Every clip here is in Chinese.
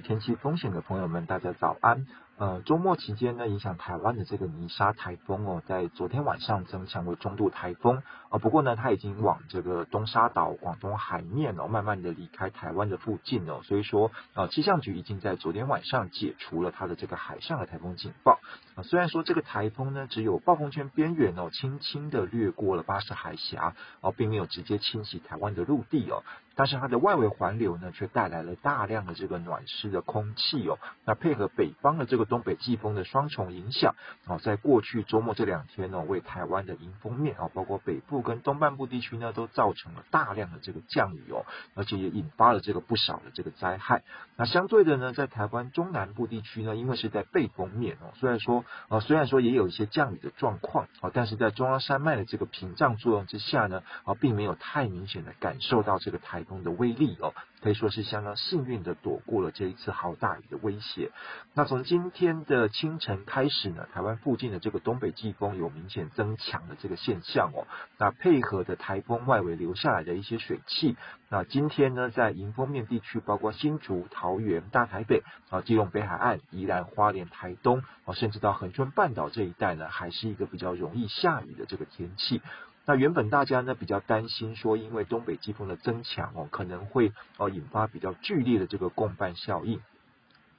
天气风险的朋友们，大家早安。呃，周末期间呢，影响台湾的这个泥沙台风哦，在昨天晚上增强为中度台风啊、不过呢，它已经往这个东沙岛、广东海面哦，慢慢的离开台湾的附近哦。所以说，呃，气象局已经在昨天晚上解除了它的这个海上的台风警报啊、虽然说这个台风呢，只有暴风圈边缘哦，轻轻的掠过了巴士海峡哦、并没有直接侵袭台湾的陆地哦。但是它的外围环流呢，却带来了大量的这个暖湿的空气哦。那配合北方的这个东北季风的双重影响哦，在过去周末这两天呢，为台湾的迎风面啊，包括北部跟东半部地区呢，都造成了大量的这个降雨哦，而且也引发了这个不少的这个灾害。那相对的呢，在台湾中南部地区呢，因为是在背风面哦，虽然说啊，虽然说也有一些降雨的状况啊，但是在中央山脉的这个屏障作用之下呢，啊，并没有太明显的感受到这个台风。的威力哦，可以说是相当幸运的躲过了这一次豪大雨的威胁。那从今天的清晨开始呢，台湾附近的这个东北季风有明显增强的这个现象哦。那配合的台风外围流下来的一些水汽，那今天呢，在迎风面地区，包括新竹、桃园、大台北啊、基隆北海岸、宜兰花莲、台东啊，甚至到恒春半岛这一带呢，还是一个比较容易下雨的这个天气。那原本大家呢比较担心说，因为东北季风的增强哦，可能会哦引发比较剧烈的这个共伴效应。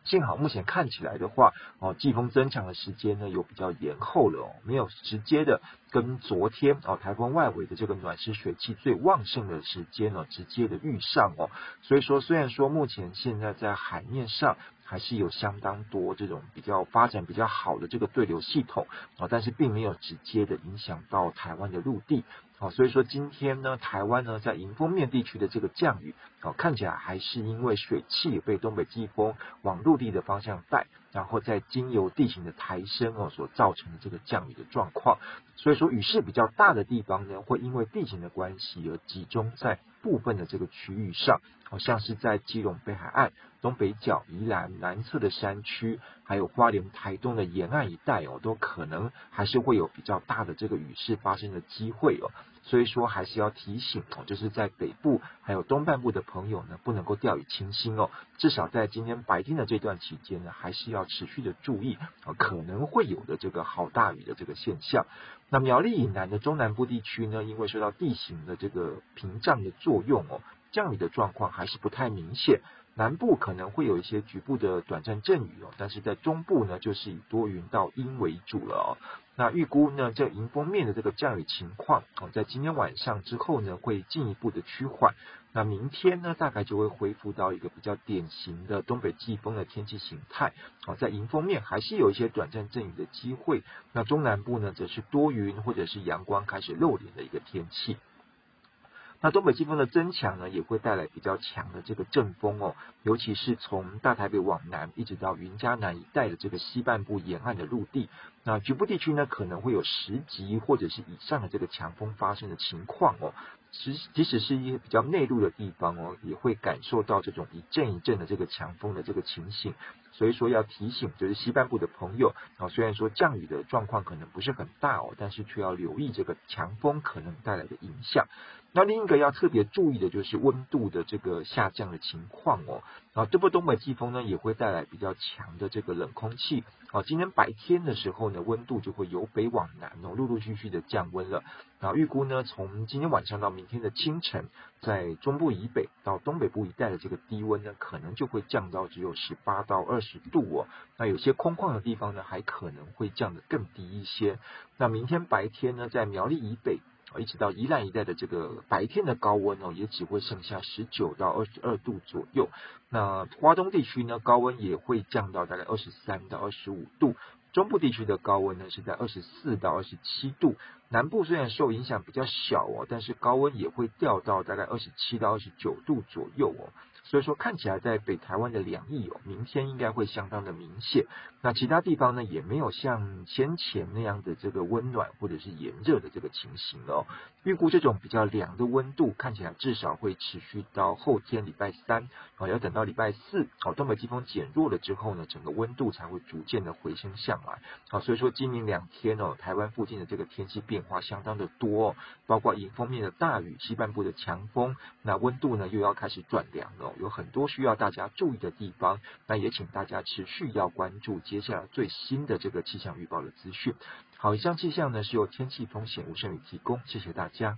幸好目前看起来的话，哦季风增强的时间呢有比较延后了哦，没有直接的跟昨天哦台风外围的这个暖湿水汽最旺盛的时间呢直接的遇上哦。所以说，虽然说目前现在在海面上。还是有相当多这种比较发展比较好的这个对流系统啊，但是并没有直接的影响到台湾的陆地啊，所以说今天呢，台湾呢在迎风面地区的这个降雨啊，看起来还是因为水汽被东北季风往陆地的方向带，然后再经由地形的抬升哦所造成的这个降雨的状况，所以说雨势比较大的地方呢，会因为地形的关系而集中在部分的这个区域上，好像是在基隆北海岸。东北角、宜兰南侧的山区，还有花莲、台东的沿岸一带哦，都可能还是会有比较大的这个雨势发生的机会哦。所以说，还是要提醒哦，就是在北部还有东半部的朋友呢，不能够掉以轻心哦。至少在今天白天的这段期间呢，还是要要持续的注意啊，可能会有的这个好大雨的这个现象。那苗栗以南的中南部地区呢，因为受到地形的这个屏障的作用哦，降雨的状况还是不太明显。南部可能会有一些局部的短暂阵雨哦，但是在中部呢，就是以多云到阴为主了哦。那预估呢，这迎风面的这个降雨情况哦，在今天晚上之后呢，会进一步的趋缓。那明天呢，大概就会恢复到一个比较典型的东北季风的天气形态哦，在迎风面还是有一些短暂阵雨的机会。那中南部呢，则是多云或者是阳光开始露脸的一个天气。那东北季风的增强呢，也会带来比较强的这个阵风哦，尤其是从大台北往南，一直到云嘉南一带的这个西半部沿岸的陆地，那局部地区呢，可能会有十级或者是以上的这个强风发生的情况哦。即即使是一些比较内陆的地方哦，也会感受到这种一阵一阵的这个强风的这个情形。所以说要提醒，就是西半部的朋友啊，虽然说降雨的状况可能不是很大哦，但是却要留意这个强风可能带来的影响。那另一个要特别注意的就是温度的这个下降的情况哦。啊，这波东北季风呢也会带来比较强的这个冷空气。啊，今天白天的时候呢，温度就会由北往南哦，陆陆续续的降温了。啊，预估呢从今天晚上到明天的清晨，在中部以北到东北部一带的这个低温呢，可能就会降到只有十八到二十度哦。那有些空旷的地方呢，还可能会降得更低一些。那明天白天呢，在苗栗以北。一直到宜兰一带的这个白天的高温哦，也只会剩下十九到二十二度左右。那华东地区呢，高温也会降到大概二十三到二十五度。中部地区的高温呢，是在二十四到二十七度。南部虽然受影响比较小哦，但是高温也会掉到大概二十七到二十九度左右哦。所以说看起来在北台湾的凉意哦，明天应该会相当的明显。那其他地方呢，也没有像先前那样的这个温暖或者是炎热的这个情形哦。预估这种比较凉的温度，看起来至少会持续到后天礼拜三哦，要等到礼拜四哦，东北季风减弱了之后呢，整个温度才会逐渐的回升上来。好，所以说今明两天哦，台湾附近的这个天气变化相当的多哦，包括迎风面的大雨、西半部的强风，那温度呢又要开始转凉了。有很多需要大家注意的地方。那也请大家持续要关注接下来最新的这个气象预报的资讯。好，以上气象呢是由天气风险吴胜宇提供，谢谢大家。